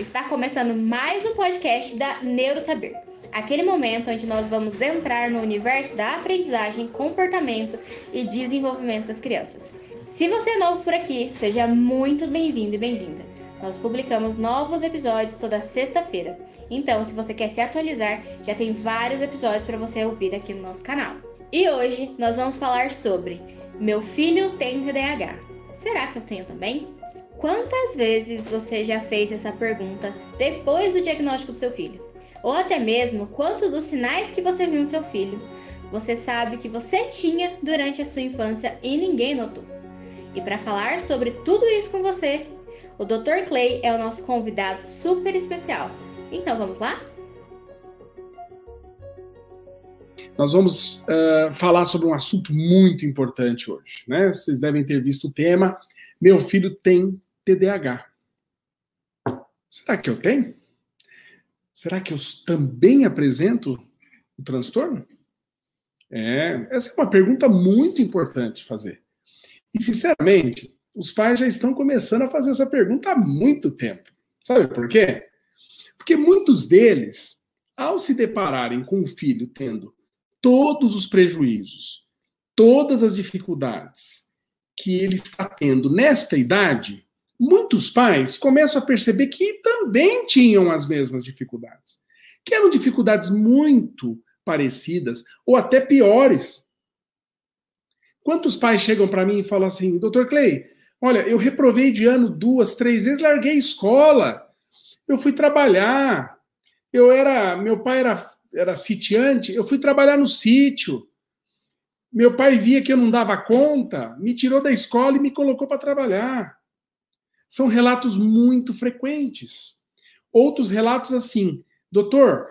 está começando mais um podcast da Neurosaber. Aquele momento onde nós vamos entrar no universo da aprendizagem, comportamento e desenvolvimento das crianças. Se você é novo por aqui, seja muito bem-vindo e bem-vinda. Nós publicamos novos episódios toda sexta-feira. Então, se você quer se atualizar, já tem vários episódios para você ouvir aqui no nosso canal. E hoje nós vamos falar sobre Meu filho tem TDAH. Será que eu tenho também? Quantas vezes você já fez essa pergunta depois do diagnóstico do seu filho? Ou até mesmo quantos dos sinais que você viu no seu filho você sabe que você tinha durante a sua infância e ninguém notou? E para falar sobre tudo isso com você, o Dr. Clay é o nosso convidado super especial. Então vamos lá? Nós vamos uh, falar sobre um assunto muito importante hoje, né? Vocês devem ter visto o tema. Meu filho tem TDAH. Será que eu tenho? Será que eu também apresento o transtorno? É, essa é uma pergunta muito importante fazer. E, sinceramente, os pais já estão começando a fazer essa pergunta há muito tempo. Sabe por quê? Porque muitos deles, ao se depararem com o filho tendo todos os prejuízos, todas as dificuldades que ele está tendo nesta idade, muitos pais começam a perceber que também tinham as mesmas dificuldades, que eram dificuldades muito parecidas ou até piores. Quantos pais chegam para mim e falam assim, doutor Clay, olha, eu reprovei de ano duas, três vezes, larguei escola, eu fui trabalhar, eu era, meu pai era, era sitiante, eu fui trabalhar no sítio, meu pai via que eu não dava conta, me tirou da escola e me colocou para trabalhar. São relatos muito frequentes. Outros relatos assim, doutor,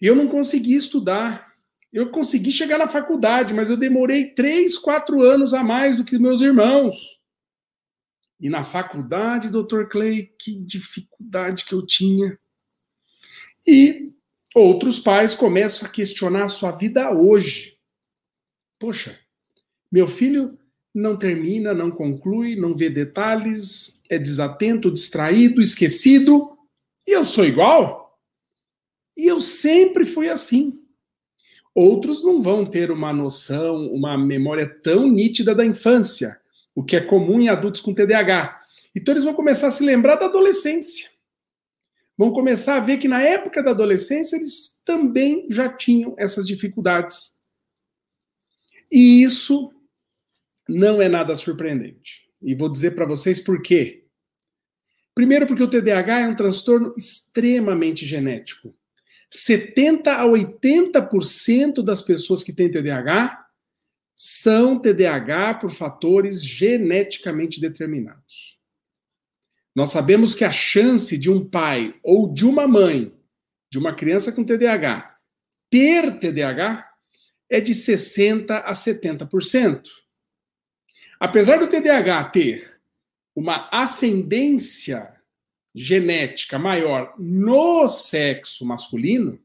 eu não consegui estudar. Eu consegui chegar na faculdade, mas eu demorei três, quatro anos a mais do que meus irmãos. E na faculdade, doutor Clay, que dificuldade que eu tinha. E outros pais começam a questionar a sua vida hoje. Poxa, meu filho não termina, não conclui, não vê detalhes, é desatento, distraído, esquecido, e eu sou igual? E eu sempre fui assim. Outros não vão ter uma noção, uma memória tão nítida da infância, o que é comum em adultos com TDAH. Então eles vão começar a se lembrar da adolescência. Vão começar a ver que na época da adolescência eles também já tinham essas dificuldades. E isso não é nada surpreendente. E vou dizer para vocês por quê. Primeiro, porque o TDAH é um transtorno extremamente genético. 70 a 80% das pessoas que têm TDAH são TDAH por fatores geneticamente determinados. Nós sabemos que a chance de um pai ou de uma mãe de uma criança com TDAH ter TDAH é de 60 a 70%. Apesar do TDAH ter uma ascendência genética maior no sexo masculino,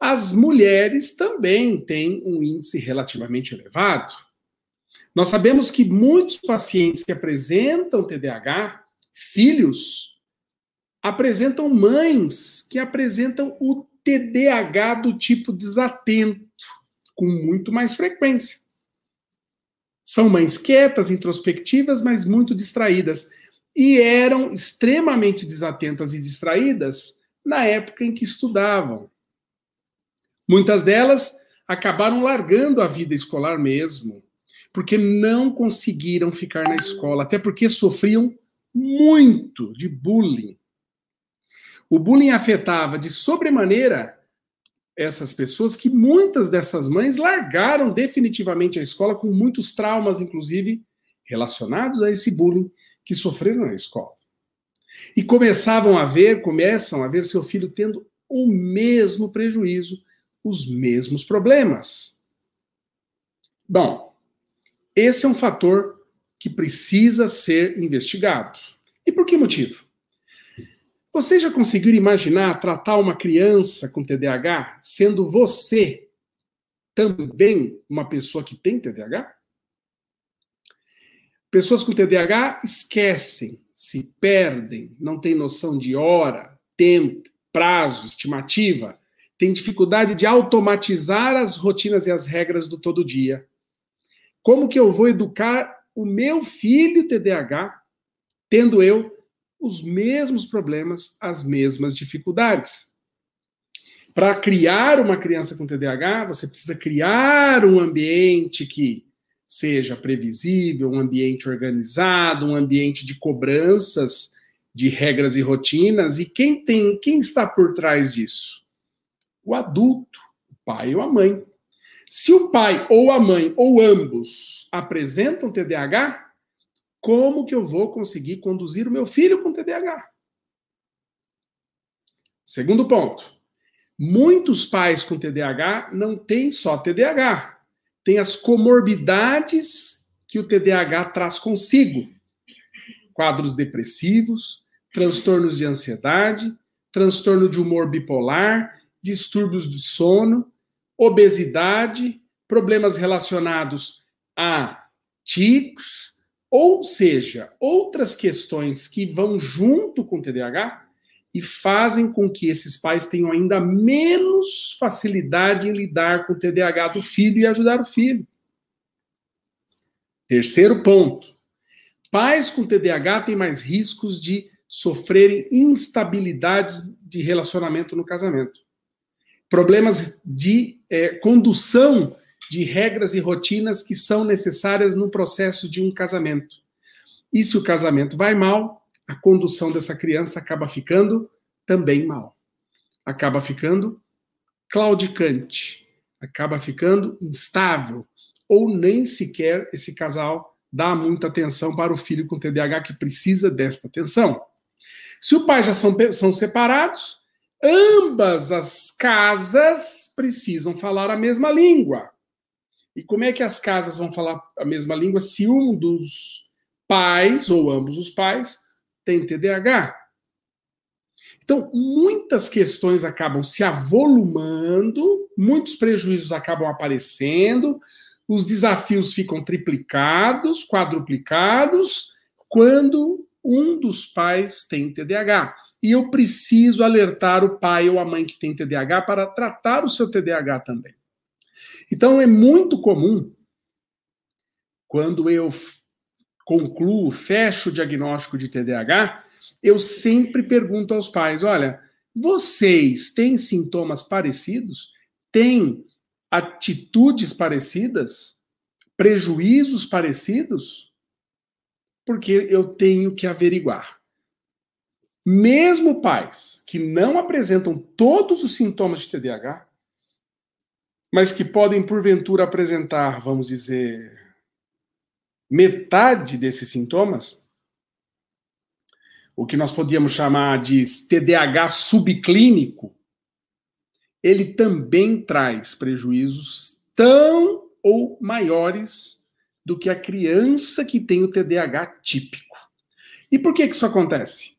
as mulheres também têm um índice relativamente elevado. Nós sabemos que muitos pacientes que apresentam TDAH, filhos, apresentam mães que apresentam o TDAH do tipo desatento, com muito mais frequência. São mães quietas, introspectivas, mas muito distraídas. E eram extremamente desatentas e distraídas na época em que estudavam. Muitas delas acabaram largando a vida escolar mesmo, porque não conseguiram ficar na escola, até porque sofriam muito de bullying. O bullying afetava de sobremaneira essas pessoas que muitas dessas mães largaram definitivamente a escola com muitos traumas, inclusive relacionados a esse bullying que sofreram na escola. E começavam a ver, começam a ver seu filho tendo o mesmo prejuízo, os mesmos problemas. Bom, esse é um fator que precisa ser investigado. E por que motivo? Você já conseguiu imaginar tratar uma criança com TDAH sendo você também uma pessoa que tem TDAH? Pessoas com TDAH esquecem, se perdem, não têm noção de hora, tempo, prazo, estimativa, têm dificuldade de automatizar as rotinas e as regras do todo dia. Como que eu vou educar o meu filho TDAH, tendo eu os mesmos problemas, as mesmas dificuldades? Para criar uma criança com TDAH, você precisa criar um ambiente que seja previsível, um ambiente organizado, um ambiente de cobranças de regras e rotinas. E quem tem, quem está por trás disso? O adulto, o pai ou a mãe. Se o pai ou a mãe ou ambos apresentam TDAH, como que eu vou conseguir conduzir o meu filho com TDAH? Segundo ponto. Muitos pais com TDAH não têm só TDAH, tem as comorbidades que o TDAH traz consigo: quadros depressivos, transtornos de ansiedade, transtorno de humor bipolar, distúrbios do sono, obesidade, problemas relacionados a tics, ou seja, outras questões que vão junto com o TDAH e fazem com que esses pais tenham ainda menos facilidade em lidar com o TDAH do filho e ajudar o filho. Terceiro ponto: pais com TDAH têm mais riscos de sofrerem instabilidades de relacionamento no casamento. Problemas de é, condução de regras e rotinas que são necessárias no processo de um casamento. E se o casamento vai mal, a condução dessa criança acaba ficando também mal. Acaba ficando claudicante, acaba ficando instável, ou nem sequer esse casal dá muita atenção para o filho com TDAH que precisa desta atenção. Se o pai já são, são separados, ambas as casas precisam falar a mesma língua. E como é que as casas vão falar a mesma língua se um dos pais, ou ambos os pais, tem TDAH. Então, muitas questões acabam se avolumando, muitos prejuízos acabam aparecendo, os desafios ficam triplicados, quadruplicados, quando um dos pais tem TDAH. E eu preciso alertar o pai ou a mãe que tem TDAH para tratar o seu TDAH também. Então, é muito comum, quando eu concluo, fecho o diagnóstico de TDAH, eu sempre pergunto aos pais: olha, vocês têm sintomas parecidos? Têm atitudes parecidas? Prejuízos parecidos? Porque eu tenho que averiguar. Mesmo pais que não apresentam todos os sintomas de TDAH, mas que podem porventura apresentar, vamos dizer, metade desses sintomas, o que nós podíamos chamar de TDAH subclínico, ele também traz prejuízos tão ou maiores do que a criança que tem o TDAH típico. E por que, que isso acontece?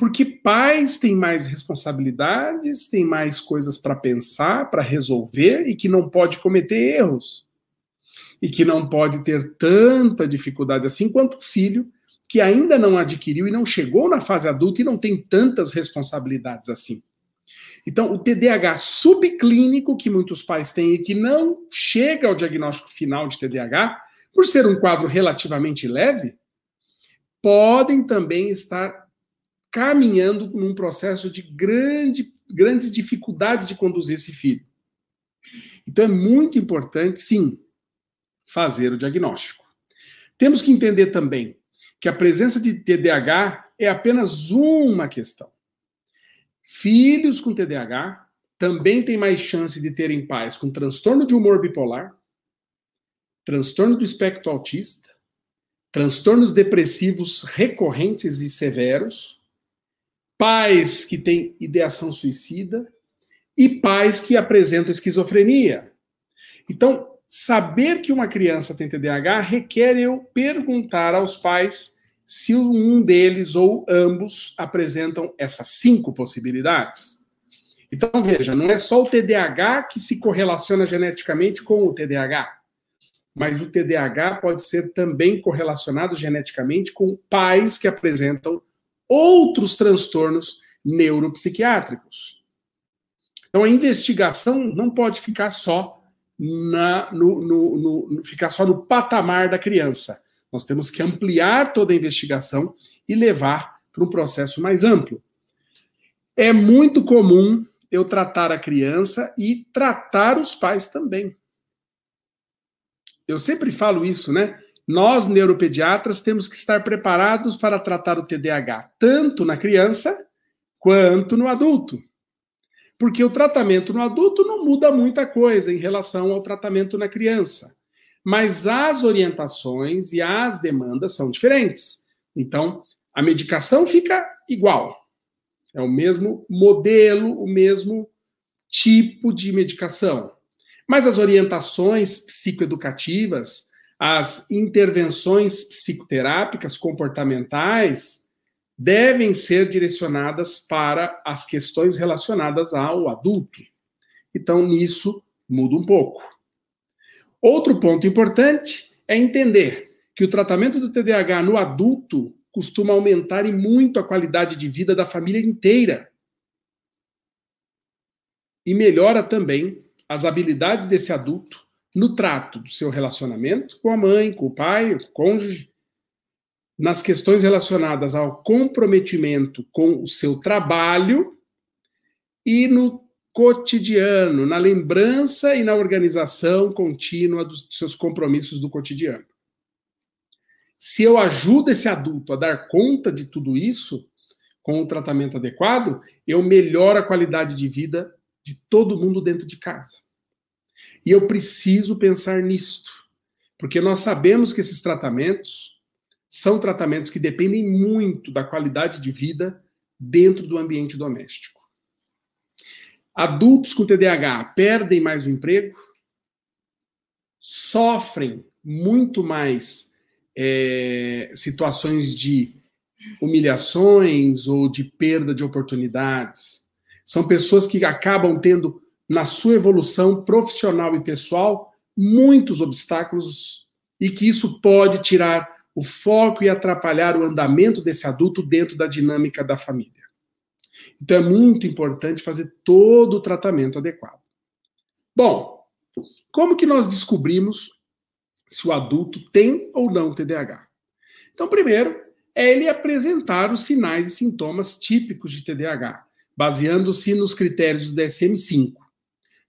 Porque pais têm mais responsabilidades, têm mais coisas para pensar, para resolver e que não pode cometer erros e que não pode ter tanta dificuldade assim quanto o filho que ainda não adquiriu e não chegou na fase adulta e não tem tantas responsabilidades assim. Então, o TDAH subclínico que muitos pais têm e que não chega ao diagnóstico final de TDAH, por ser um quadro relativamente leve, podem também estar caminhando num processo de grande, grandes dificuldades de conduzir esse filho. Então é muito importante, sim, fazer o diagnóstico. Temos que entender também que a presença de TDAH é apenas uma questão. Filhos com TDAH também têm mais chance de terem pais com transtorno de humor bipolar, transtorno do espectro autista, transtornos depressivos recorrentes e severos, pais que têm ideação suicida e pais que apresentam esquizofrenia. Então, saber que uma criança tem TDAH requer eu perguntar aos pais se um deles ou ambos apresentam essas cinco possibilidades. Então, veja, não é só o TDAH que se correlaciona geneticamente com o TDAH. mas o TDAH pode ser também correlacionado geneticamente com pais que apresentam outros transtornos neuropsiquiátricos. Então a investigação não pode ficar só na, no, no, no, ficar só no patamar da criança. Nós temos que ampliar toda a investigação e levar para um processo mais amplo. É muito comum eu tratar a criança e tratar os pais também. Eu sempre falo isso, né? Nós, neuropediatras, temos que estar preparados para tratar o TDAH, tanto na criança quanto no adulto. Porque o tratamento no adulto não muda muita coisa em relação ao tratamento na criança. Mas as orientações e as demandas são diferentes. Então, a medicação fica igual. É o mesmo modelo, o mesmo tipo de medicação. Mas as orientações psicoeducativas, as intervenções psicoterápicas comportamentais devem ser direcionadas para as questões relacionadas ao adulto. Então, nisso muda um pouco. Outro ponto importante é entender que o tratamento do TDAH no adulto costuma aumentar e muito a qualidade de vida da família inteira. E melhora também as habilidades desse adulto no trato do seu relacionamento com a mãe, com o pai, com o cônjuge, nas questões relacionadas ao comprometimento com o seu trabalho e no cotidiano, na lembrança e na organização contínua dos seus compromissos do cotidiano. Se eu ajudo esse adulto a dar conta de tudo isso, com o tratamento adequado, eu melhoro a qualidade de vida de todo mundo dentro de casa. E eu preciso pensar nisto, porque nós sabemos que esses tratamentos são tratamentos que dependem muito da qualidade de vida dentro do ambiente doméstico. Adultos com TDAH perdem mais o emprego, sofrem muito mais é, situações de humilhações ou de perda de oportunidades, são pessoas que acabam tendo, na sua evolução profissional e pessoal, muitos obstáculos e que isso pode tirar o foco e atrapalhar o andamento desse adulto dentro da dinâmica da família. Então é muito importante fazer todo o tratamento adequado. Bom, como que nós descobrimos se o adulto tem ou não TDAH? Então, primeiro, é ele apresentar os sinais e sintomas típicos de TDAH, baseando-se nos critérios do DSM-5.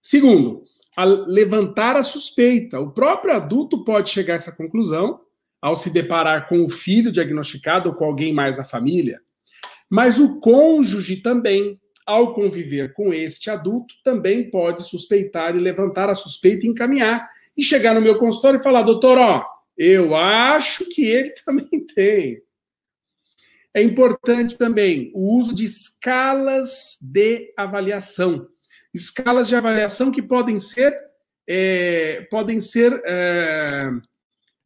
Segundo, a levantar a suspeita. O próprio adulto pode chegar a essa conclusão ao se deparar com o filho diagnosticado ou com alguém mais da família. Mas o cônjuge também, ao conviver com este adulto, também pode suspeitar e levantar a suspeita e encaminhar. E chegar no meu consultório e falar, doutor, ó, eu acho que ele também tem. É importante também o uso de escalas de avaliação. Escalas de avaliação que podem ser, é, podem ser é,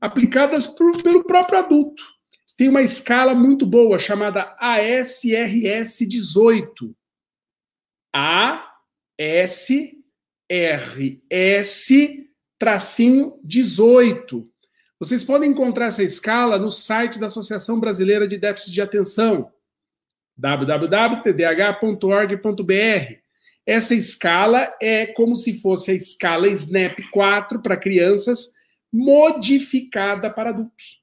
aplicadas por, pelo próprio adulto. Tem uma escala muito boa chamada ASRS 18. ASRS tracinho 18. Vocês podem encontrar essa escala no site da Associação Brasileira de Déficit de Atenção, www.tdh.org.br. Essa escala é como se fosse a escala SNAP 4 para crianças, modificada para adultos.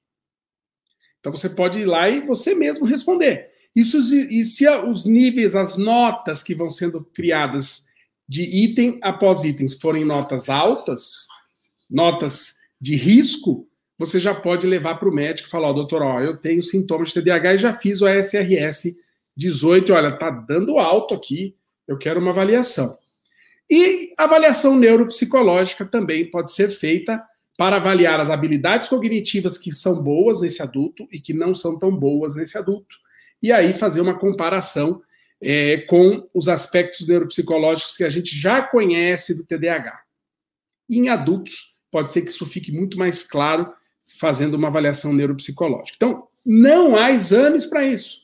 Então você pode ir lá e você mesmo responder. Isso, e se os níveis, as notas que vão sendo criadas de item após itens forem notas altas, notas de risco, você já pode levar para o médico e falar, oh, doutor, ó, eu tenho sintomas de TDAH e já fiz o SRS 18, olha, tá dando alto aqui, eu quero uma avaliação. E avaliação neuropsicológica também pode ser feita para avaliar as habilidades cognitivas que são boas nesse adulto e que não são tão boas nesse adulto. E aí fazer uma comparação é, com os aspectos neuropsicológicos que a gente já conhece do TDAH. Em adultos, pode ser que isso fique muito mais claro fazendo uma avaliação neuropsicológica. Então, não há exames para isso.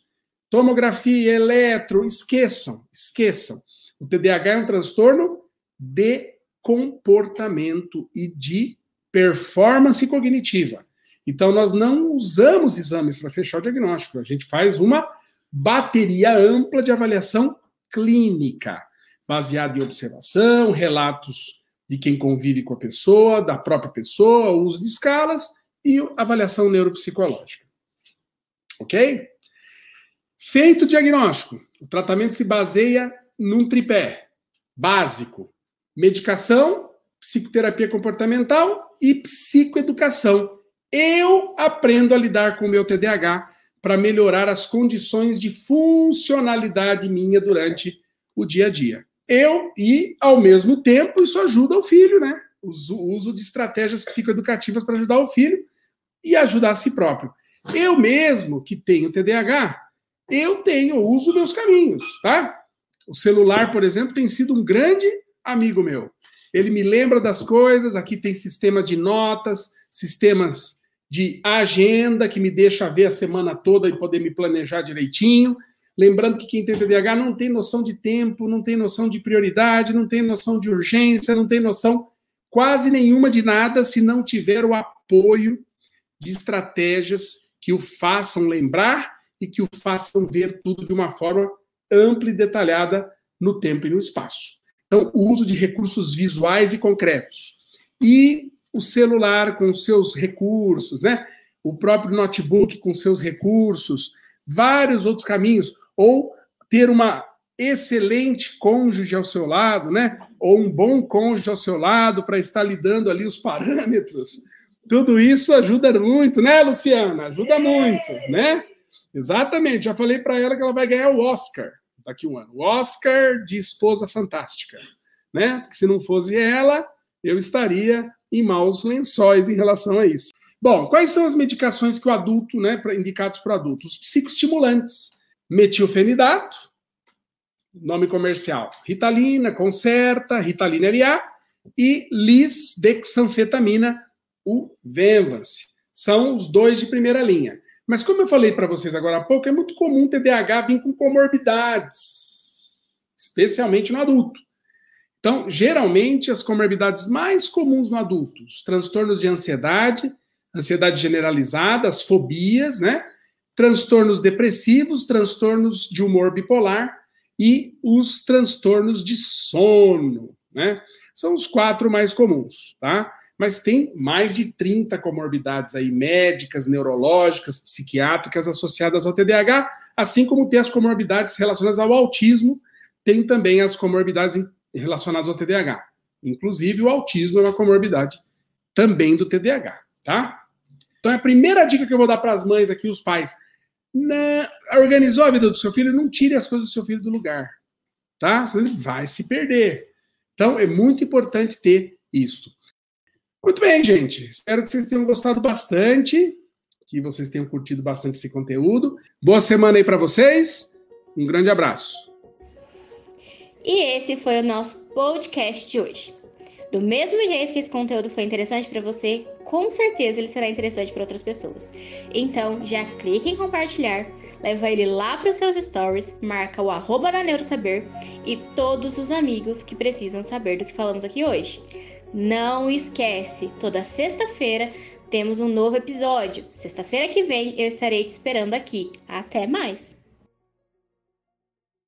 Tomografia, eletro, esqueçam, esqueçam. O TDAH é um transtorno de comportamento e de performance cognitiva. Então, nós não usamos exames para fechar o diagnóstico, a gente faz uma bateria ampla de avaliação clínica, baseada em observação, relatos de quem convive com a pessoa, da própria pessoa, uso de escalas e avaliação neuropsicológica. Ok? Feito o diagnóstico, o tratamento se baseia num tripé básico: medicação, psicoterapia comportamental e psicoeducação. Eu aprendo a lidar com o meu TDAH para melhorar as condições de funcionalidade minha durante o dia a dia. Eu, e ao mesmo tempo, isso ajuda o filho, né? O uso de estratégias psicoeducativas para ajudar o filho e ajudar a si próprio. Eu mesmo, que tenho TDAH, eu tenho, uso meus caminhos, tá? O celular, por exemplo, tem sido um grande amigo meu. Ele me lembra das coisas, aqui tem sistema de notas, sistemas de agenda que me deixa ver a semana toda e poder me planejar direitinho. Lembrando que quem tem TDAH não tem noção de tempo, não tem noção de prioridade, não tem noção de urgência, não tem noção quase nenhuma de nada se não tiver o apoio de estratégias que o façam lembrar e que o façam ver tudo de uma forma ampla e detalhada no tempo e no espaço. Então, o uso de recursos visuais e concretos. E o celular com seus recursos, né? O próprio notebook com seus recursos, vários outros caminhos, ou ter uma excelente cônjuge ao seu lado, né? Ou um bom cônjuge ao seu lado para estar lidando ali os parâmetros. Tudo isso ajuda muito, né, Luciana? Ajuda muito, né? Exatamente. Já falei para ela que ela vai ganhar o Oscar daqui a um ano. O Oscar de esposa fantástica, né? Porque se não fosse ela, eu estaria em maus lençóis em relação a isso. Bom, quais são as medicações que o adulto, né, indicados para adultos? Os psicoestimulantes, metilfenidato, nome comercial, Ritalina, Concerta, Ritalina LA e lisdexanfetamina, o Venvance. São os dois de primeira linha. Mas como eu falei para vocês agora há pouco, é muito comum TDAH vir com comorbidades, especialmente no adulto. Então, geralmente, as comorbidades mais comuns no adulto, os transtornos de ansiedade, ansiedade generalizada, as fobias, né? Transtornos depressivos, transtornos de humor bipolar e os transtornos de sono, né? São os quatro mais comuns, tá? Mas tem mais de 30 comorbidades aí, médicas, neurológicas, psiquiátricas associadas ao TDAH, assim como tem as comorbidades relacionadas ao autismo, tem também as comorbidades relacionados ao TDAH. Inclusive, o autismo é uma comorbidade também do TDAH, tá? Então, a primeira dica que eu vou dar para as mães aqui, os pais, na... organizou a vida do seu filho, não tire as coisas do seu filho do lugar, tá? Senão ele vai se perder. Então, é muito importante ter isso. Muito bem, gente. Espero que vocês tenham gostado bastante, que vocês tenham curtido bastante esse conteúdo. Boa semana aí para vocês. Um grande abraço. E esse foi o nosso podcast de hoje. Do mesmo jeito que esse conteúdo foi interessante para você, com certeza ele será interessante para outras pessoas. Então, já clique em compartilhar, leva ele lá para os seus stories, marca o arroba da Neurosaber e todos os amigos que precisam saber do que falamos aqui hoje. Não esquece, toda sexta-feira temos um novo episódio. Sexta-feira que vem eu estarei te esperando aqui. Até mais!